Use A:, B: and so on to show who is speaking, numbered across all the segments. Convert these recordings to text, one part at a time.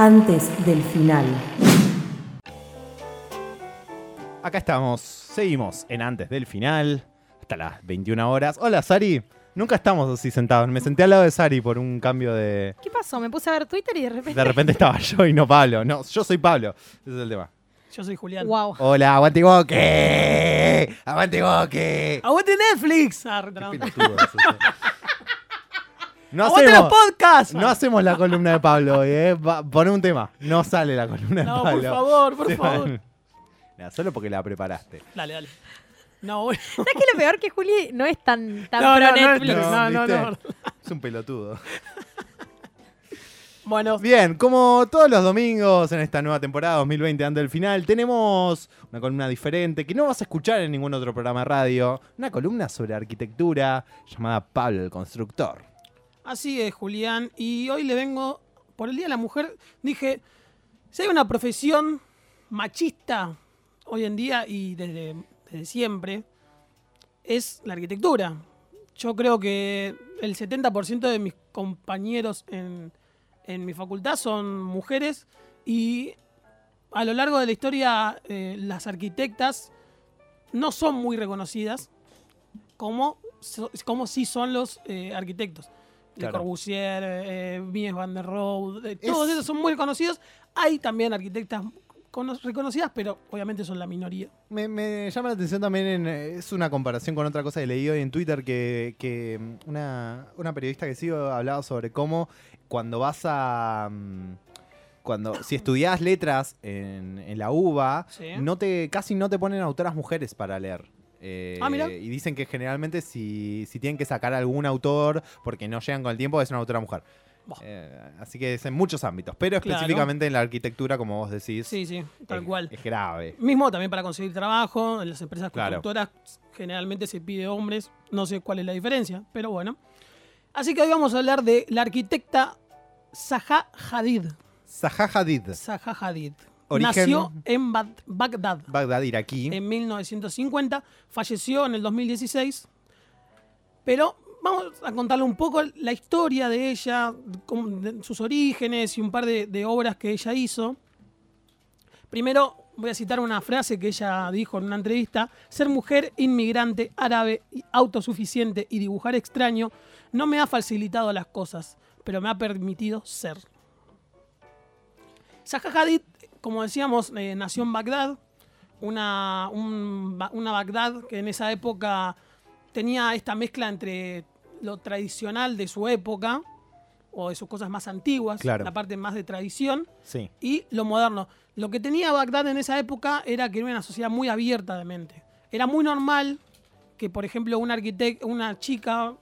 A: antes del final.
B: Acá estamos, seguimos en antes del final, hasta las 21 horas. Hola, Sari. Nunca estamos así sentados. Me senté al lado de Sari por un cambio de.
C: ¿Qué pasó? Me puse a ver Twitter y de repente.
B: De repente estaba yo y no Pablo. No, yo soy Pablo. Ese es el tema.
D: Yo soy Julián.
C: Wow.
B: Hola, aguante boque. Aguante boque.
D: ¡Aguante Netflix! Ah, no.
B: No
D: ¡Aguante los
B: hacemos,
D: podcasts!
B: no hacemos la columna de Pablo hoy, ¿eh? Va- Poné un tema. No sale la columna de
D: No,
B: Pablo.
D: por favor, por
B: Sí,
D: favor.
B: Nah, solo porque la preparaste.
D: Dale, dale. No, bueno.
C: ¿Sabes qué es lo peor? Que Juli no es tan, tan
D: No,
C: pro
D: no, no,
C: Netflix.
D: no, no, no.
B: Es un pelotudo.
D: Bueno,
B: Bien, como todos los domingos en esta nueva temporada 2020 antes del final, tenemos una columna diferente que no vas a escuchar en ningún otro programa de radio. Una columna sobre arquitectura llamada Pablo el Constructor.
D: Así es, Julián. Y hoy le vengo, por el Día de la Mujer, dije, si hay una profesión machista hoy en día y desde, desde siempre, es la arquitectura. Yo creo que el 70% de mis compañeros en, en mi facultad son mujeres y a lo largo de la historia eh, las arquitectas no son muy reconocidas como, como sí son los eh, arquitectos. Le
B: Claro.
D: Corbusier, eh, Mies van der Rohe, eh,
B: Es-
D: todos esos son muy conocidos. Hay también arquitectas cono- reconocidas, pero obviamente son la minoría.
B: Me, me llama la atención también, en, eh, es una comparación con otra cosa que leí hoy en Twitter, que, que, mm, una, una periodista que sigo hablaba sobre cómo cuando vas a... mm, Cuando, si estudias letras en, en la UBA,
D: Sí.
B: no te, casi no te ponen autoras mujeres para leer. Eh,
D: Ah, mira.
B: Y dicen que generalmente si, si tienen que sacar algún autor porque no llegan con el tiempo, es una autora mujer. Eh, así que es en muchos ámbitos, pero
D: Claro.
B: específicamente en la arquitectura, como vos decís,
D: Sí, sí, tal
B: es,
D: cual.
B: es grave.
D: Mismo también para conseguir trabajo, en las empresas
B: Claro.
D: constructoras generalmente se pide hombres, no sé cuál es la diferencia, pero bueno. Así que hoy vamos a hablar de la arquitecta Zaha Hadid.
B: Zaha Hadid,
D: Zaha Hadid.
B: Origen-
D: Nació en Bag- Bagdad
B: Bagdad, iraquí.
D: en 1950, falleció en el 2016, pero vamos a contarle un poco la historia de ella, sus orígenes y un par de, de obras que ella hizo. Primero voy a citar una frase que ella dijo en una entrevista, ser mujer, inmigrante, árabe, autosuficiente y dibujar extraño no me ha facilitado las cosas, pero me ha permitido ser. Zaha Hadid, como decíamos, eh, nació en Bagdad, una, un una Bagdad que en esa época tenía esta mezcla entre lo tradicional de su época, o de sus cosas más antiguas,
B: Claro.
D: la parte más de tradición,
B: Sí.
D: y lo moderno. Lo que tenía Bagdad en esa época era que era una sociedad muy abierta de mente. Era muy normal que, por ejemplo, una, una chica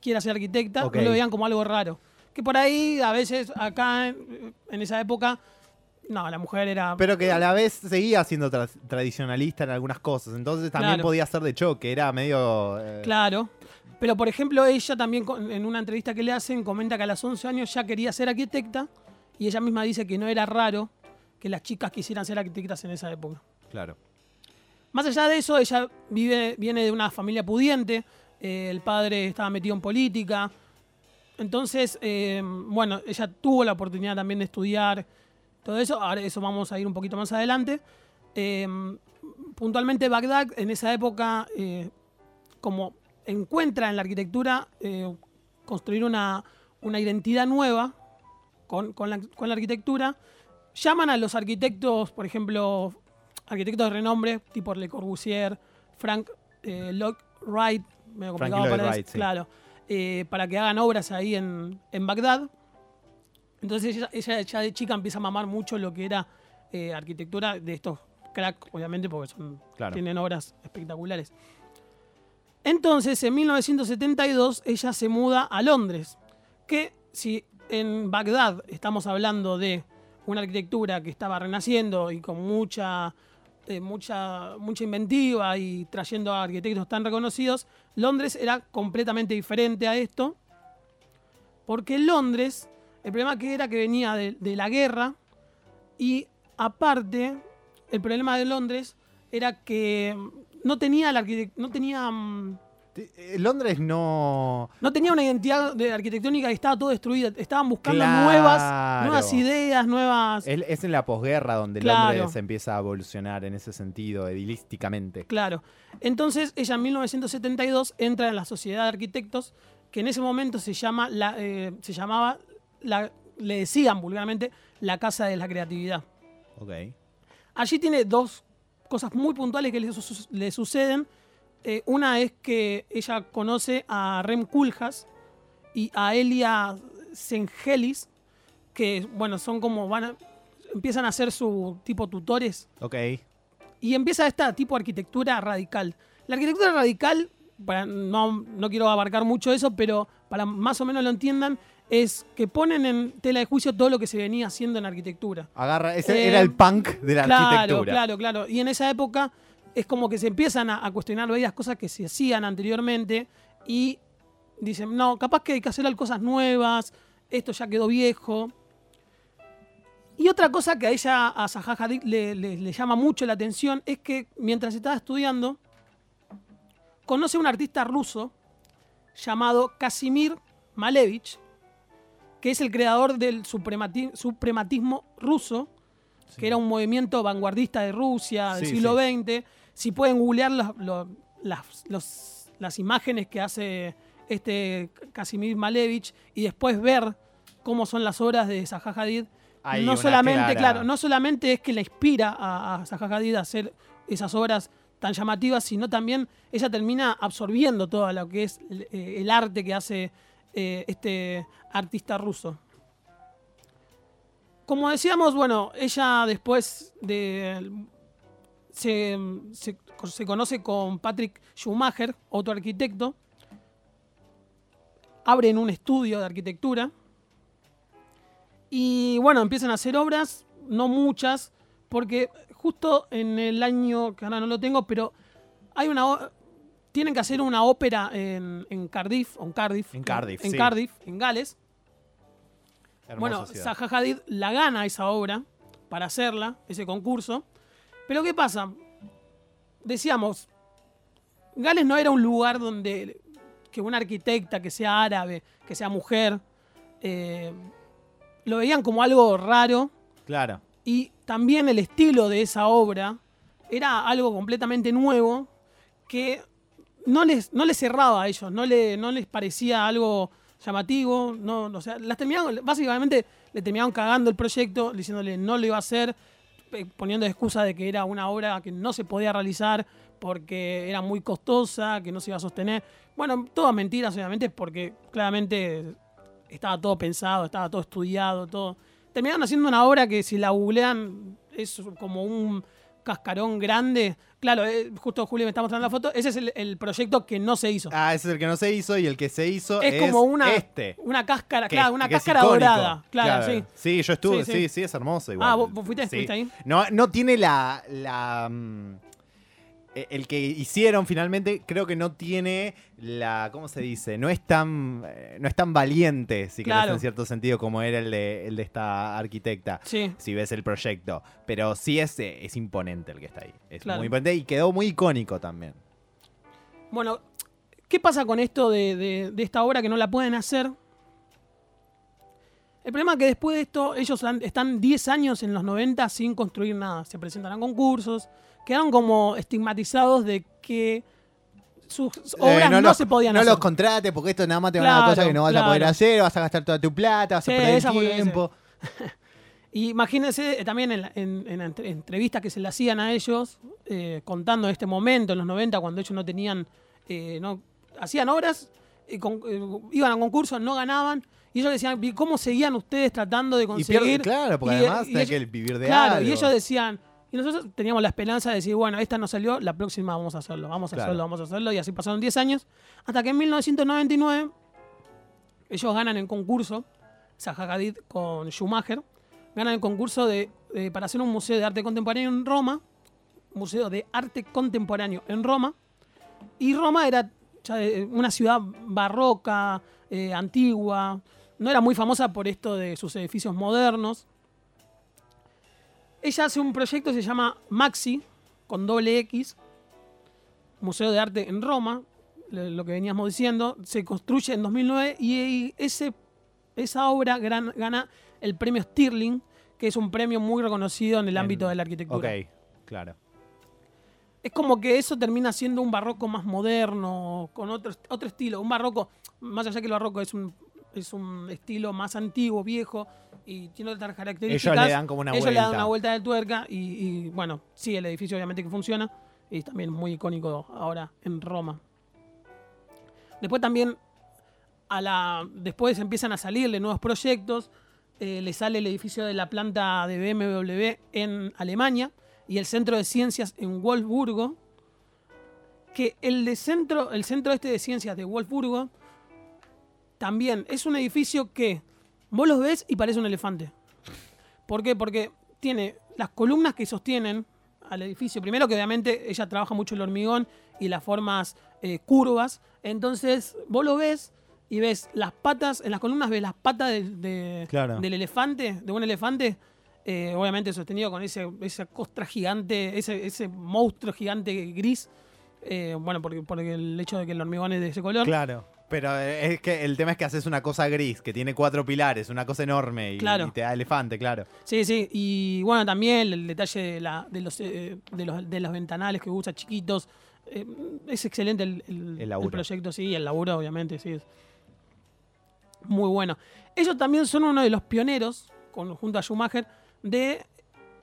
D: quiera ser arquitecta,
B: Ok.
D: no lo veían como algo raro. Que por ahí, a veces, acá, en, en esa época, no, la mujer era...
B: Pero que a la vez seguía siendo tra- tradicionalista en algunas cosas. Entonces también
D: Claro.
B: podía ser de choque. Era medio. eh,
D: Claro. Pero, por ejemplo, ella también en una entrevista que le hacen comenta que a los 11 años ya quería ser arquitecta y ella misma dice que no era raro que las chicas quisieran ser arquitectas en esa época.
B: Claro.
D: Más allá de eso, ella vive, viene de una familia pudiente, eh, el padre estaba metido en política, entonces, eh, bueno, ella tuvo la oportunidad también de estudiar todo eso, ahora eso vamos a ir un poquito más adelante. Eh, puntualmente Bagdad en esa época, eh, como encuentra en la arquitectura eh, construir una, una identidad nueva con, con la, con la arquitectura, llaman a los arquitectos, por ejemplo, arquitectos de renombre, tipo Le Corbusier, Frank Lloyd Wright, medio complicado para
B: Wright,
D: decir,
B: sí.
D: claro, para que hagan obras ahí en, en Bagdad. Entonces ella, ella ya de chica empieza a mamar mucho lo que era eh, arquitectura de estos crack, obviamente, porque son,
B: Claro.
D: tienen obras espectaculares. Entonces, en 1972, ella se muda a Londres, que si en Bagdad estamos hablando de una arquitectura que estaba renaciendo y con mucha, eh, mucha, mucha inventiva y trayendo a arquitectos tan reconocidos, Londres era completamente diferente a esto, porque Londres, el problema que era que venía de, de la guerra y aparte, el problema de Londres era que no tenía, la no tenía mm,
B: eh, Londres no.
D: No tenía una identidad de arquitectónica y estaba todo destruida. Estaban buscando
B: Claro.
D: nuevas, nuevas ideas, nuevas.
B: Es, es en la posguerra donde
D: Claro.
B: Londres empieza a evolucionar en ese sentido, edilísticamente.
D: Claro. Entonces, ella en 1972 entra en la Sociedad de Arquitectos, que en ese momento se, llama la, eh, se llamaba, la, le decían vulgarmente, la Casa de la Creatividad.
B: Ok.
D: Allí tiene dos cosas muy puntuales que le, su- le suceden. Eh, una es que ella conoce a Rem Koolhaas y a Elia Sengelis, que, bueno, son como, van a- empiezan a ser su tipo tutores
B: Ok.
D: y empieza esta tipo de arquitectura radical. La arquitectura radical, para- no, no quiero abarcar mucho eso, pero para más o menos lo entiendan, es que ponen en tela de juicio todo lo que se venía haciendo en arquitectura.
B: Agarra, ese
D: Eh,
B: era el punk de la
D: claro,
B: arquitectura.
D: Claro, claro. Y en esa época es como que se empiezan a, a cuestionar varias cosas que se hacían anteriormente y dicen, no, capaz que hay que hacer cosas nuevas, esto ya quedó viejo. Y otra cosa que a ella, a Zaha Hadid, le, le- le llama mucho la atención es que mientras estaba estudiando, conoce a un artista ruso llamado Casimir Malevich, que es el creador del supremati- suprematismo ruso, que era un movimiento vanguardista de Rusia del
B: Sí,
D: siglo XX. Si pueden googlear los- los- las, los- las imágenes que hace este Casimir Malevich y después ver cómo son las obras de Zaha Hadid,
B: Hay
D: no solamente,
B: clara-
D: claro, no solamente es que la inspira a, a Zaha Hadid a hacer esas obras tan llamativas, sino también ella termina absorbiendo todo lo que es eh, el arte que hace eh, este artista ruso. Como decíamos, bueno, ella después de. Se, se- conoce con Patrick Schumacher, otro arquitecto. Abren un estudio de arquitectura. Y bueno, empiezan a hacer obras, no muchas, porque justo en el año, que ahora no lo tengo, pero hay una. Tienen que hacer una ópera en, en Cardiff, o en Cardiff.
B: En Cardiff,
D: En
B: sí.
D: Cardiff, en Gales.
B: Hermosa
D: Bueno,
B: ciudad.
D: Zaha Hadid la gana esa obra para hacerla, ese concurso. Pero ¿qué pasa? Decíamos, Gales no era un lugar donde que una arquitecta que sea árabe, que sea mujer, eh, lo veían como algo raro
B: Claro.
D: y también el estilo de esa obra era algo completamente nuevo que no les, no les cerraba a ellos, no, le, no les parecía algo llamativo. No, o sea, las terminaron, básicamente le terminaron cagando el proyecto, diciéndole no lo iba a hacer, pe- poniendo excusa de que era una obra que no se podía realizar porque era muy costosa, que no se iba a sostener. Bueno, todas mentiras, obviamente, porque claramente estaba todo pensado, estaba todo estudiado, todo. Terminaron haciendo una obra que si la googlean es como un cascarón grande. Claro, eh, justo Julio me está mostrando la foto. Ese es el, el proyecto que no se hizo.
B: Ah, ese es el que no se hizo y el que se hizo
D: es
B: es,
D: como una,
B: este.
D: una cáscara,
B: que-
D: claro, una cáscara dorada. Claro, sí.
B: Sí, yo estuve,
D: Sí,
B: sí,
D: sí.
B: sí, es hermoso igual.
D: Ah, ¿vos- vos fuiste? ¿Estuviste ahí?
B: No, no tiene la, la mm, el que hicieron finalmente creo que no tiene la ¿cómo se dice? No es tan eh, no es tan valiente, si querés,
D: Claro.
B: en cierto sentido como era el de, el de esta arquitecta.
D: Sí.
B: Si ves el proyecto, pero sí es, eh, es imponente el que está ahí. Es
D: Claro.
B: muy imponente y quedó muy icónico también.
D: Bueno, ¿qué pasa con esto de, de- de esta obra que no la pueden hacer? El problema es que después de esto, ellos han- están 10 años en los 90 sin construir nada. Se presentan a concursos, quedaron como estigmatizados de que sus obras
B: Eh,
D: no,
B: los,
D: se podían
B: no
D: hacer.
B: los contrates porque esto nada más te van a dar cosas que no vas a poder hacer, vas a gastar toda tu plata, vas
D: Sí,
B: a perder tiempo.
D: Y imagínense eh, también en, en- en entre- entrevistas que se le hacían a ellos, eh, contando este momento en los 90, cuando ellos no tenían, eh, no, hacían obras, y con- eh, iban a concursos, no ganaban, y ellos decían, "¿Y ¿cómo seguían ustedes tratando de
B: Y
D: conseguir?
B: pierde, claro, porque
D: Y-
B: además
D: y
B: que vivir de
D: Claro,
B: algo.
D: y ellos decían, y nosotros teníamos la esperanza de decir, bueno, esta no salió, la próxima vamos a hacerlo, vamos a
B: Claro.
D: hacerlo, vamos a hacerlo, y así pasaron 10 años, hasta que en 1999 ellos ganan el concurso, Zaha Hadid con Schumacher, ganan el concurso de, de- para hacer un museo de arte contemporáneo en Roma, museo de arte contemporáneo en Roma, y Roma era eh, una ciudad barroca, eh, antigua, no era muy famosa por esto de sus edificios modernos. Ella hace un proyecto que se llama Maxi, con doble X, Museo de Arte en Roma. lo que veníamos diciendo, se construye en 2009 y ese, esa obra gran- gana el premio Stirling, que es un premio muy reconocido en el
B: En-
D: ámbito de la arquitectura.
B: Ok, claro.
D: Es como que eso termina siendo un barroco más moderno, con otro, otro estilo. Un barroco, más allá que el barroco es un, es un estilo más antiguo, viejo, y tiene otras características.
B: Ellos le dan como una
D: ellos le dan
B: vuelta.
D: una vuelta de tuerca y, y, bueno, sí, el edificio obviamente que funciona y también muy icónico ahora en Roma. Después también, a la, después empiezan a salirle nuevos proyectos. eh, le sale el edificio de la planta de BMW en Alemania y el centro de ciencias en Wolfsburgo. Que el, de centro, el centro este de ciencias de Wolfsburgo también es un edificio que vos los ves y parece un elefante. ¿Por qué? Porque tiene las columnas que sostienen al edificio. Primero que obviamente ella trabaja mucho el hormigón y las formas eh, curvas. Entonces vos lo ves y ves las patas, en las columnas ves las patas de- de-
B: Claro.
D: del elefante, de un elefante. eh, obviamente sostenido con ese, esa costra gigante, ese, ese monstruo gigante gris. eh, bueno, porque, porque el hecho de que el hormigón es de ese color.
B: Claro. Pero eh, es que el tema es que haces una cosa gris, que tiene cuatro pilares, una cosa enorme y,
D: Claro.
B: y te da elefante, claro.
D: Sí, sí, y bueno, también el detalle de, la- de los, eh, de, los, de los ventanales que usa chiquitos. eh, es excelente el, el-
B: El laburo.
D: el proyecto, sí, el laburo, obviamente, sí. es muy bueno. Ellos también son uno de los pioneros, con, junto a Schumacher, de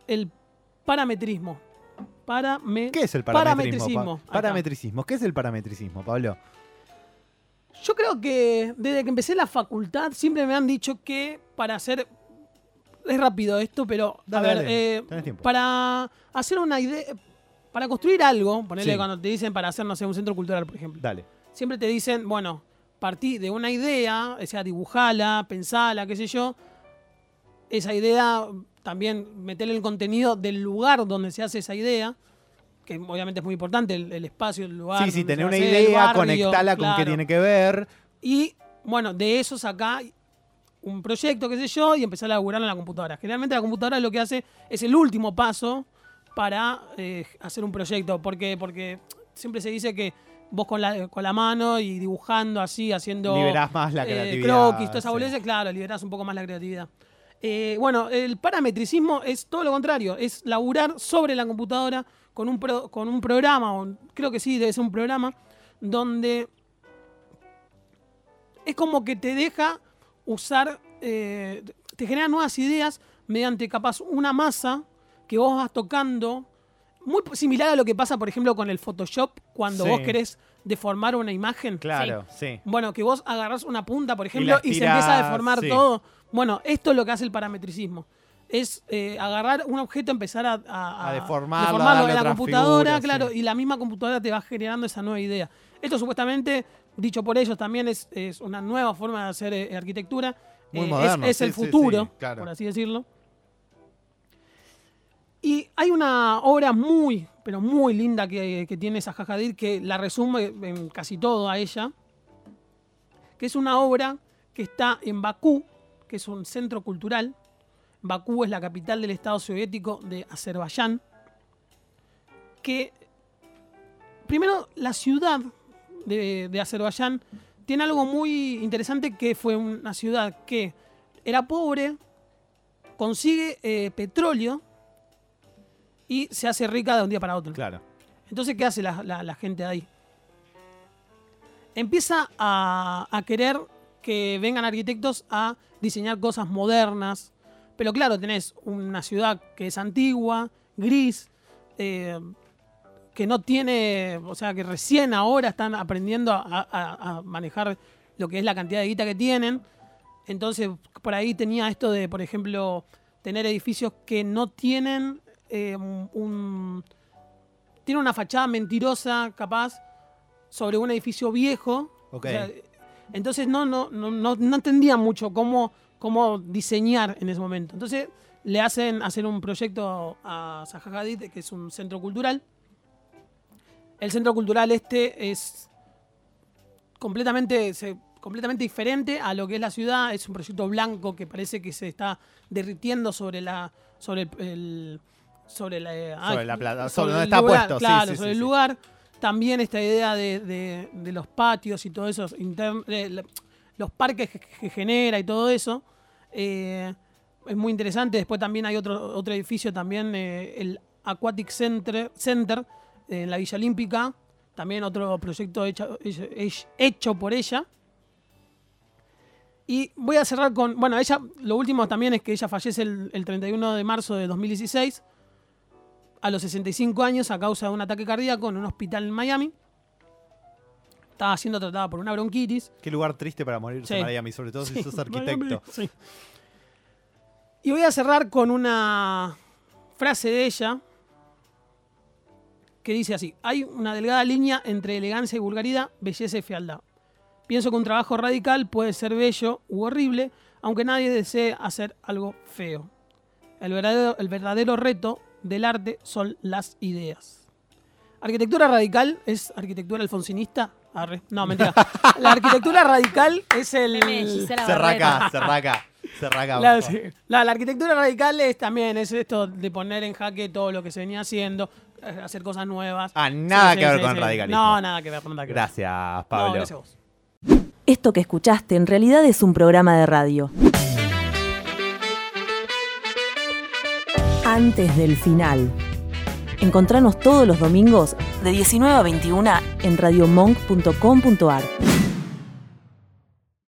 D: el parametrismo. Parame-
B: ¿Qué es el
D: Parametricismo. Está.
B: Parametricismo. ¿Qué es el parametricismo, Pablo?
D: Yo creo que desde que empecé la facultad siempre me han dicho que para hacer. Es rápido esto, pero.
B: Dale,
D: a ver,
B: dale,
D: eh, para hacer una idea. Para construir algo, ponele
B: Sí.
D: cuando te dicen para hacer, no sé, un centro cultural, por ejemplo.
B: Dale.
D: Siempre te dicen, bueno, partí de una idea, o sea, dibujala, pensala, qué sé yo. Esa idea, también meterle el contenido del lugar donde se hace esa idea, que obviamente es muy importante, el, el espacio, el lugar.
B: Sí, sí, tener una
D: hacer,
B: idea,
D: barrio,
B: conectala con qué tiene que ver.
D: Y bueno, de eso saca un proyecto, qué sé yo, y empezar a laburar en la computadora. Generalmente la computadora lo que hace es el último paso para eh, hacer un proyecto. porque Porque siempre se dice que vos con la, con la mano y dibujando así, haciendo
B: Liberás más la
D: eh,
B: creatividad.
D: croquis, toda esa
B: sí.
D: boludez, claro, liberás un poco más la creatividad. Eh, bueno, el parametricismo es todo lo contrario, es laburar sobre la computadora con un, pro- con un programa, o creo que sí, debe ser un programa, donde es como que te deja usar, eh, te genera nuevas ideas mediante capaz una masa que vos vas tocando, muy similar a lo que pasa, por ejemplo, con el Photoshop, cuando
B: Sí.
D: vos querés deformar una imagen.
B: Claro, sí.
D: Bueno, que vos agarrás una punta, por ejemplo, y, se empieza a deformar
B: sí.
D: todo. Bueno, esto es lo que hace el parametricismo. Es eh, agarrar un objeto, empezar a, a-
B: A deformarlo,
D: deformarlo en la computadora, claro,
B: sí.
D: y la misma computadora te va generando esa nueva idea. Esto supuestamente, dicho por ellos, también es, es una nueva forma de hacer eh, arquitectura.
B: Muy
D: Eh,
B: moderno,
D: Es, es
B: sí,
D: el futuro,
B: sí, claro.
D: por así decirlo. Y hay una obra muy, pero muy linda que, que tiene Zaha Hadid que la resume en casi todo a ella, que es una obra que está en Bakú, que es un centro cultural. Bakú es la capital del Estado soviético de Azerbaiyán, que primero la ciudad de, de Azerbaiyán tiene algo muy interesante que fue una ciudad que era pobre, consigue eh, petróleo y se hace rica de un día para otro.
B: Claro.
D: Entonces, ¿qué hace la, la- la gente de ahí? Empieza a, a querer que vengan arquitectos a diseñar cosas modernas. Pero claro, tenés una ciudad que es antigua, gris, eh, que no tiene, o sea, que recién ahora están aprendiendo a, a- a manejar lo que es la cantidad de guita que tienen. Entonces, por ahí tenía esto de, por ejemplo, tener edificios que no tienen eh, un, tiene una fachada mentirosa, capaz, sobre un edificio viejo.
B: Ok.
D: O sea, entonces no, no, no, no, no entendía mucho cómo, cómo diseñar en ese momento. Entonces le hacen hacer un proyecto a Zaha Hadid, que es un centro cultural. El centro cultural este es completamente, se- completamente diferente a lo que es la ciudad. Es un proyecto blanco que parece que se está derritiendo sobre la sobre el, el- sobre la,
B: Sobre
D: ay,
B: la plata- sobre donde está
D: lugar,
B: puesto,
D: Claro,
B: sí,
D: sobre
B: sí,
D: el lugar. también esta idea de, de- de los patios y todo eso, inter- la- los parques que, genera y todo eso. eh, es muy interesante. Después también hay otro, otro edificio, también eh, el Aquatic Center, Center en la Villa Olímpica. También otro proyecto hecho, hecho- hecho por ella. Y voy a cerrar con. Bueno, ella. Lo último también es que ella fallece el, el 31 de marzo de 2016. A los 65 años a causa de un ataque cardíaco en un hospital en Miami. Estaba siendo tratada por una bronquitis.
B: Qué lugar triste para morirse
D: Sí.
B: Miami, sobre todo si sos arquitecto.
D: Y voy a cerrar con una frase de ella que dice así: Hay una delgada línea entre elegancia y vulgaridad, belleza y fealdad. Pienso que un trabajo radical puede ser bello u horrible, aunque nadie desee hacer algo feo. El verdadero, el verdadero reto del arte son las ideas. Arquitectura radical es arquitectura alfonsinista. Arre. No, mentira. La arquitectura radical es el.
B: Cerraca, cerraca, cerraca.
D: La, sí. La- la arquitectura radical es también es esto de poner en jaque todo lo que se venía haciendo, eh, hacer cosas nuevas.
B: Ah, nada
D: Sí,
B: que
D: sí,
B: ver
D: sí,
B: con el radicalismo.
D: No, nada que ver, nada que ver.
B: Gracias,
D: No,
B: Pablo.
D: gracias a vos.
A: Esto que escuchaste en realidad es un programa de radio. Antes del final. Encontranos todos los domingos de 19 a 21 en radiomonk.com.ar.